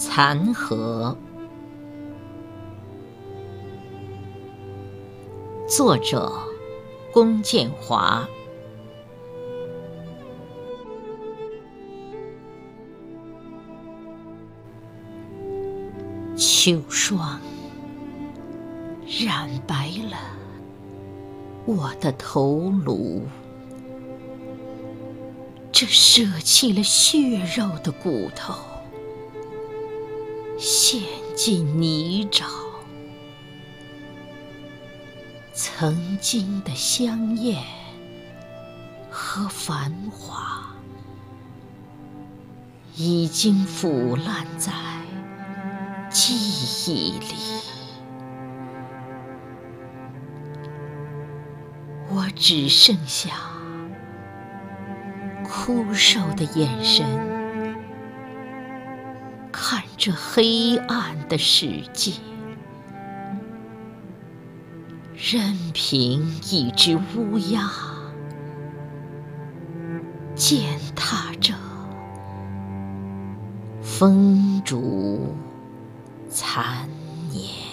残荷，作者龚建华。秋霜染白了我的头颅。这舍弃了血肉的骨头，陷进泥沼。曾经的香艳和繁华，已经腐烂在记忆里。我只剩下。枯瘦的眼神，这黑暗的世界，任凭一只乌鸦践踏着风烛残年。